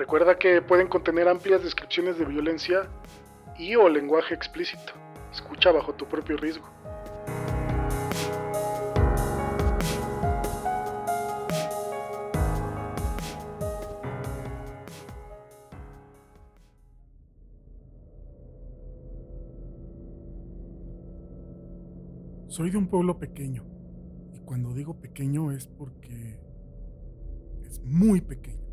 Recuerda que pueden contener amplias descripciones de violencia y o lenguaje explícito. Escucha bajo tu propio riesgo. Soy de un pueblo pequeño. Y cuando digo pequeño es porque es muy pequeño.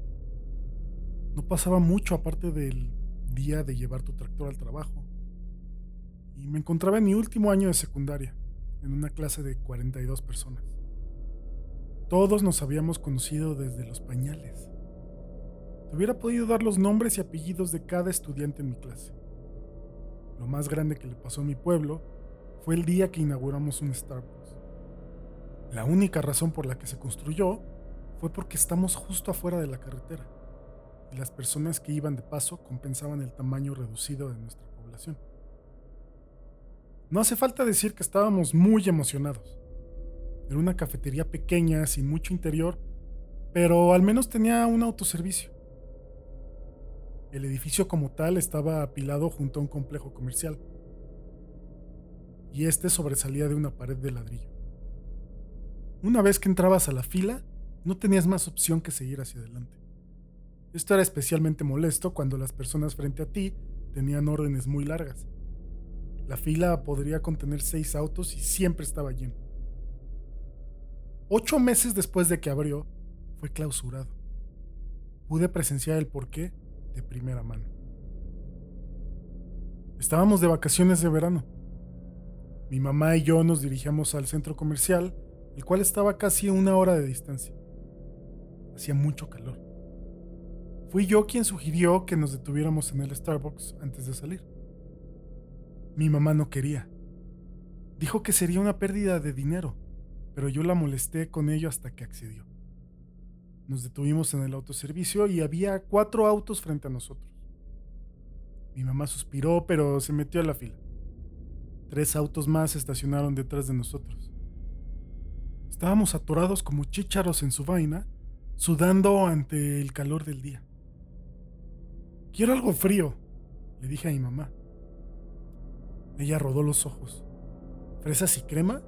No pasaba mucho aparte del día de llevar tu tractor al trabajo. Y me encontraba en mi último año de secundaria, en una clase de 42 personas. Todos nos habíamos conocido desde los pañales. Te hubiera podido dar los nombres y apellidos de cada estudiante en mi clase. Lo más grande que le pasó a mi pueblo fue el día que inauguramos un Starbucks. La única razón por la que se construyó fue porque estamos justo afuera de la carretera y las personas que iban de paso compensaban el tamaño reducido de nuestra población. No hace falta decir que estábamos muy emocionados. Era una cafetería pequeña, sin mucho interior, pero al menos tenía un autoservicio. El edificio como tal estaba apilado junto a un complejo comercial, y este sobresalía de una pared de ladrillo. Una vez que entrabas a la fila, no tenías más opción que seguir hacia adelante. Esto era especialmente molesto cuando las personas frente a ti tenían órdenes muy largas. La fila podría contener seis autos y siempre estaba lleno. Ocho meses después de que abrió, fue clausurado. Pude presenciar el porqué de primera mano. Estábamos de vacaciones de verano. Mi mamá y yo nos dirigíamos al centro comercial, el cual estaba casi una hora de distancia. Hacía mucho calor. Fui yo quien sugirió que nos detuviéramos en el Starbucks antes de salir. Mi mamá no quería. Dijo que sería una pérdida de dinero, pero yo la molesté con ello hasta que accedió. Nos detuvimos en el autoservicio y había cuatro autos frente a nosotros. Mi mamá suspiró, pero se metió a la fila. Tres autos más estacionaron detrás de nosotros. Estábamos atorados como chícharos en su vaina, sudando ante el calor del día. Quiero algo frío, le dije a mi mamá. Ella rodó los ojos. ¿Fresas y crema?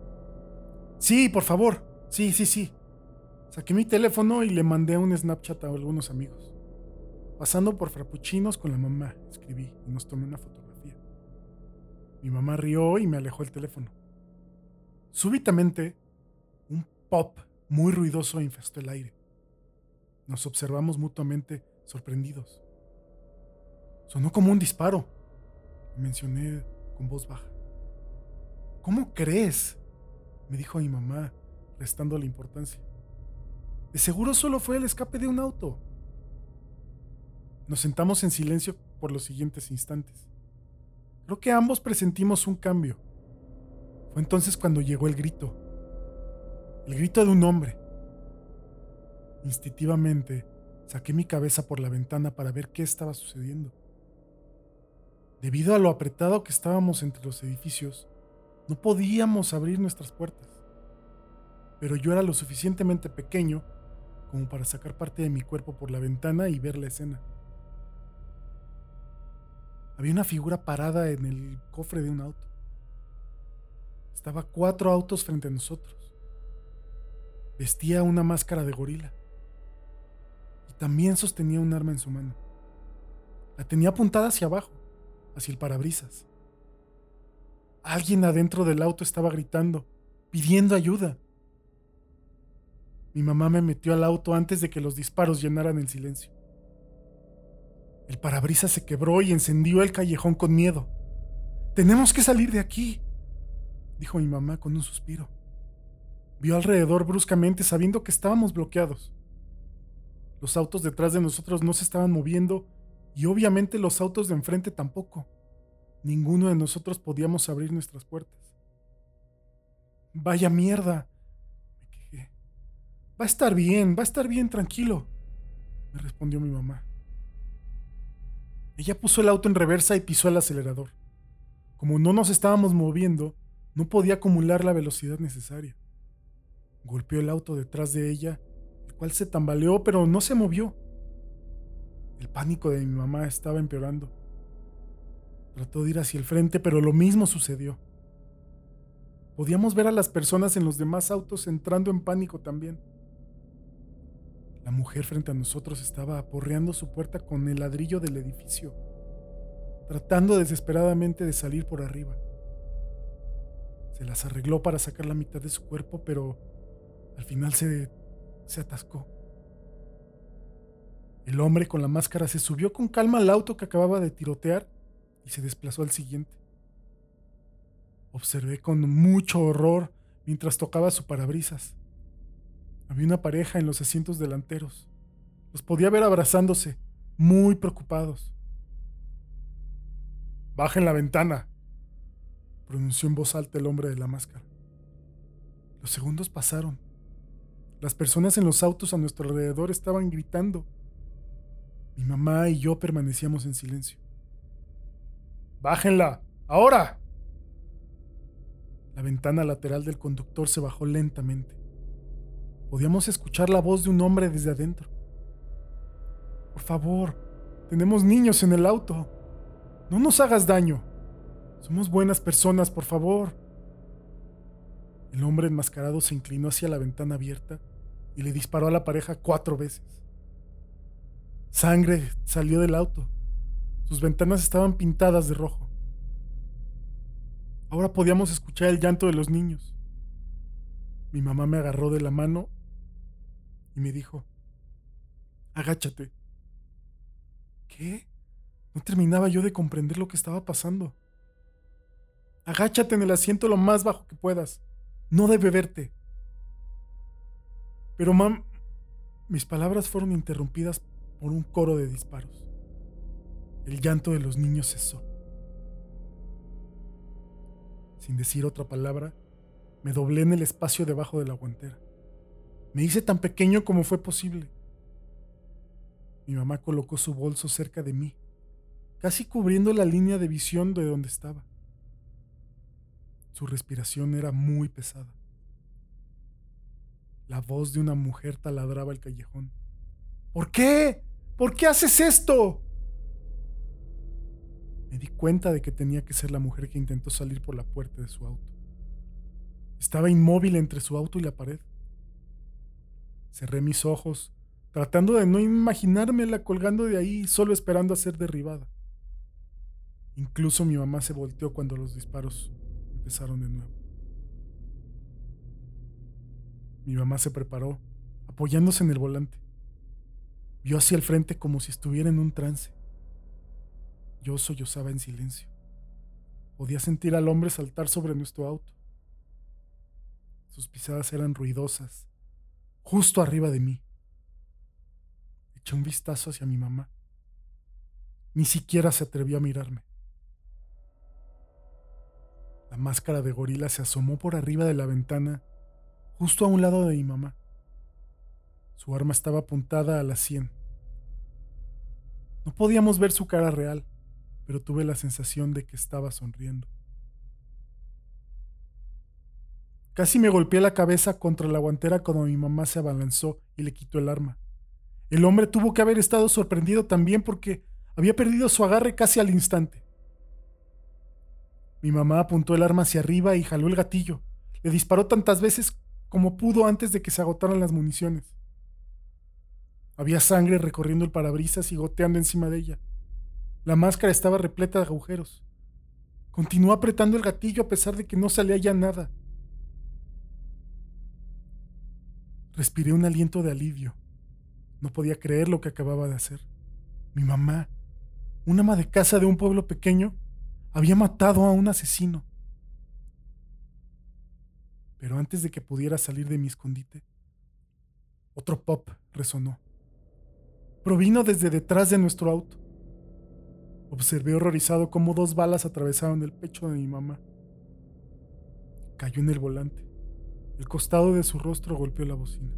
Sí, por favor. Sí, sí, sí. Saqué mi teléfono y le mandé un Snapchat a algunos amigos. Pasando por frappuccinos con la mamá, escribí y nos tomé una fotografía. Mi mamá rió y me alejó el teléfono. Súbitamente, un pop muy ruidoso infestó el aire. Nos observamos mutuamente sorprendidos. Sonó como un disparo, mencioné con voz baja. ¿Cómo crees? me dijo mi mamá, restando la importancia. De seguro solo fue el escape de un auto. Nos sentamos en silencio por los siguientes instantes. Creo que ambos presentimos un cambio. Fue entonces cuando llegó el grito. El grito de un hombre. Instintivamente saqué mi cabeza por la ventana para ver qué estaba sucediendo. Debido a lo apretado que estábamos entre los edificios, no podíamos abrir nuestras puertas. Pero yo era lo suficientemente pequeño como para sacar parte de mi cuerpo por la ventana y ver la escena. Había una figura parada en el cofre de un auto. Estaba cuatro autos frente a nosotros. Vestía una máscara de gorila. Y también sostenía un arma en su mano. La tenía apuntada hacia abajo, hacia el parabrisas. Alguien adentro del auto estaba gritando, pidiendo ayuda. Mi mamá me metió al auto antes de que los disparos llenaran el silencio. El parabrisas se quebró y encendió el callejón con miedo. Tenemos que salir de aquí, dijo mi mamá con un suspiro. Vio alrededor bruscamente sabiendo que estábamos bloqueados. Los autos detrás de nosotros no se estaban moviendo Y obviamente los autos de enfrente tampoco. Ninguno de nosotros podíamos abrir nuestras puertas. Vaya mierda, me quejé. Va a estar bien, va a estar bien, tranquilo, me respondió mi mamá. Ella puso el auto en reversa y pisó el acelerador. Como no nos estábamos moviendo, no podía acumular la velocidad necesaria. Golpeó el auto detrás de ella, el cual se tambaleó pero no se movió. El pánico de mi mamá estaba empeorando. Trató de ir hacia el frente, pero lo mismo sucedió. Podíamos ver a las personas en los demás autos entrando en pánico también. La mujer frente a nosotros estaba aporreando su puerta con el ladrillo del edificio, tratando desesperadamente de salir por arriba. Se las arregló para sacar la mitad de su cuerpo, pero al final se, se atascó. El hombre con la máscara se subió con calma al auto que acababa de tirotear y se desplazó al siguiente. Observé con mucho horror mientras tocaba su parabrisas. Había una pareja en los asientos delanteros. Los podía ver abrazándose, muy preocupados. Bajen la ventana, pronunció en voz alta el hombre de la máscara. Los segundos pasaron. Las personas en los autos a nuestro alrededor estaban gritando. Mi mamá y yo permanecíamos en silencio. Bájenla, ahora, la ventana lateral del conductor se bajó lentamente. Podíamos escuchar la voz de un hombre desde adentro. Por favor, tenemos niños en el auto. No nos hagas daño. Somos buenas personas, por favor. El hombre enmascarado se inclinó hacia la ventana abierta y le disparó a la pareja cuatro veces. Sangre salió del auto. Sus ventanas estaban pintadas de rojo. Ahora podíamos escuchar el llanto de los niños. Mi mamá me agarró de la mano y me dijo, agáchate. ¿Qué? No terminaba yo de comprender lo que estaba pasando. Agáchate en el asiento lo más bajo que puedas. No debe verte. Pero, mam, mis palabras fueron interrumpidas por un coro de disparos. El llanto de los niños cesó. Sin decir otra palabra, me doblé en el espacio debajo de la guantera. Me hice tan pequeño como fue posible. Mi mamá colocó su bolso cerca de mí, casi cubriendo la línea de visión de donde estaba. Su respiración era muy pesada. La voz de una mujer taladraba el callejón. ¿Por qué? ¿Por qué haces esto? me di cuenta de que tenía que ser la mujer que intentó salir por la puerta de su auto. Estaba inmóvil entre su auto y la pared. Cerré mis ojos, tratando de no imaginármela colgando de ahí, solo esperando a ser derribada. Incluso mi mamá se volteó cuando los disparos empezaron de nuevo. Mi mamá se preparó, apoyándose en el volante. Vio hacia el frente como si estuviera en un trance. Yo sollozaba en silencio. Podía sentir al hombre saltar sobre nuestro auto. Sus pisadas eran ruidosas, justo arriba de mí. Eché un vistazo hacia mi mamá. Ni siquiera se atrevió a mirarme. La máscara de gorila se asomó por arriba de la ventana, justo a un lado de mi mamá. Su arma estaba apuntada a la sien. No podíamos ver su cara real pero tuve la sensación de que estaba sonriendo. Casi me golpeé la cabeza contra la guantera cuando mi mamá se abalanzó y le quitó el arma. El hombre tuvo que haber estado sorprendido también porque había perdido su agarre casi al instante. Mi mamá apuntó el arma hacia arriba y jaló el gatillo. Le disparó tantas veces como pudo antes de que se agotaran las municiones. Había sangre recorriendo el parabrisas y goteando encima de ella. La máscara estaba repleta de agujeros. Continuó apretando el gatillo a pesar de que no salía ya nada. Respiré un aliento de alivio. No podía creer lo que acababa de hacer. Mi mamá, una ama de casa de un pueblo pequeño, había matado a un asesino. Pero antes de que pudiera salir de mi escondite, otro pop resonó. Provino desde detrás de nuestro auto. Observé horrorizado cómo dos balas atravesaron el pecho de mi mamá. Cayó en el volante. El costado de su rostro golpeó la bocina.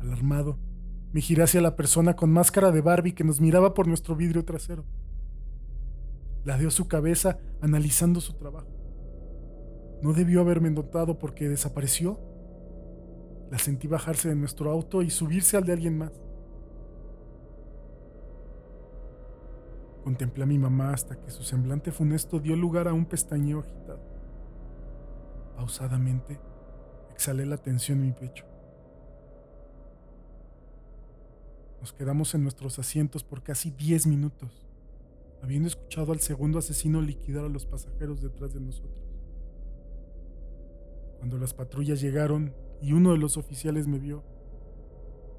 Alarmado, me giré hacia la persona con máscara de Barbie que nos miraba por nuestro vidrio trasero. Ladeó su cabeza analizando su trabajo. No debió haberme notado porque desapareció. La sentí bajarse de nuestro auto y subirse al de alguien más. Contemplé a mi mamá hasta que su semblante funesto dio lugar a un pestañeo agitado. Pausadamente, exhalé la tensión en mi pecho. Nos quedamos en nuestros asientos por casi 10 minutos, habiendo escuchado al segundo asesino liquidar a los pasajeros detrás de nosotros. Cuando las patrullas llegaron y uno de los oficiales me vio,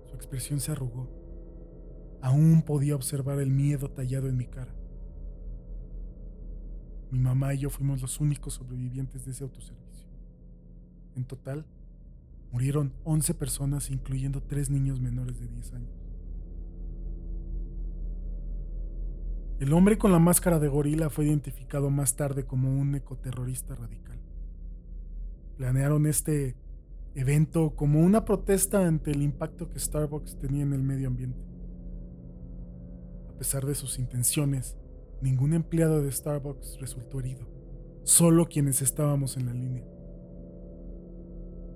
su expresión se arrugó. Aún podía observar el miedo tallado en mi cara. Mi mamá y yo fuimos los únicos sobrevivientes de ese autoservicio. En total, murieron 11 personas, incluyendo tres niños menores de 10 años. El hombre con la máscara de gorila fue identificado más tarde como un ecoterrorista radical. Planearon este evento como una protesta ante el impacto que Starbucks tenía en el medio ambiente. A pesar de sus intenciones, ningún empleado de Starbucks resultó herido, solo quienes estábamos en la línea.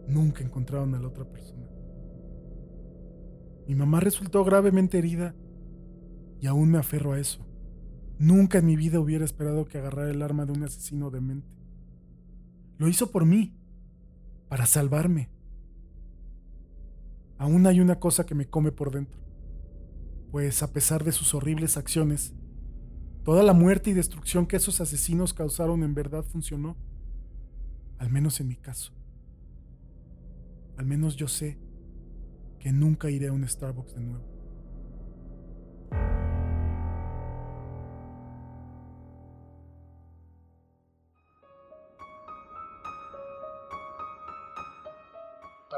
Nunca encontraron a la otra persona. Mi mamá resultó gravemente herida y aún me aferro a eso. Nunca en mi vida hubiera esperado que agarrara el arma de un asesino demente. Lo hizo por mí, para salvarme. Aún hay una cosa que me come por dentro, pues a pesar de sus horribles acciones, toda la muerte y destrucción que esos asesinos causaron en verdad funcionó, al menos en mi caso. Al menos yo sé que nunca iré a un Starbucks de nuevo.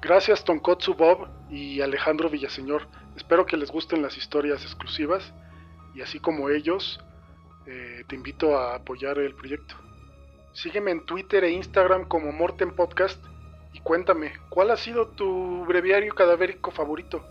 Gracias Tonkotsu Bob y Alejandro Villaseñor. Espero que les gusten las historias exclusivas y así como ellos, eh, te invito a apoyar el proyecto. Sígueme en Twitter e Instagram como Morten Podcast y cuéntame, ¿cuál ha sido tu breviario cadavérico favorito?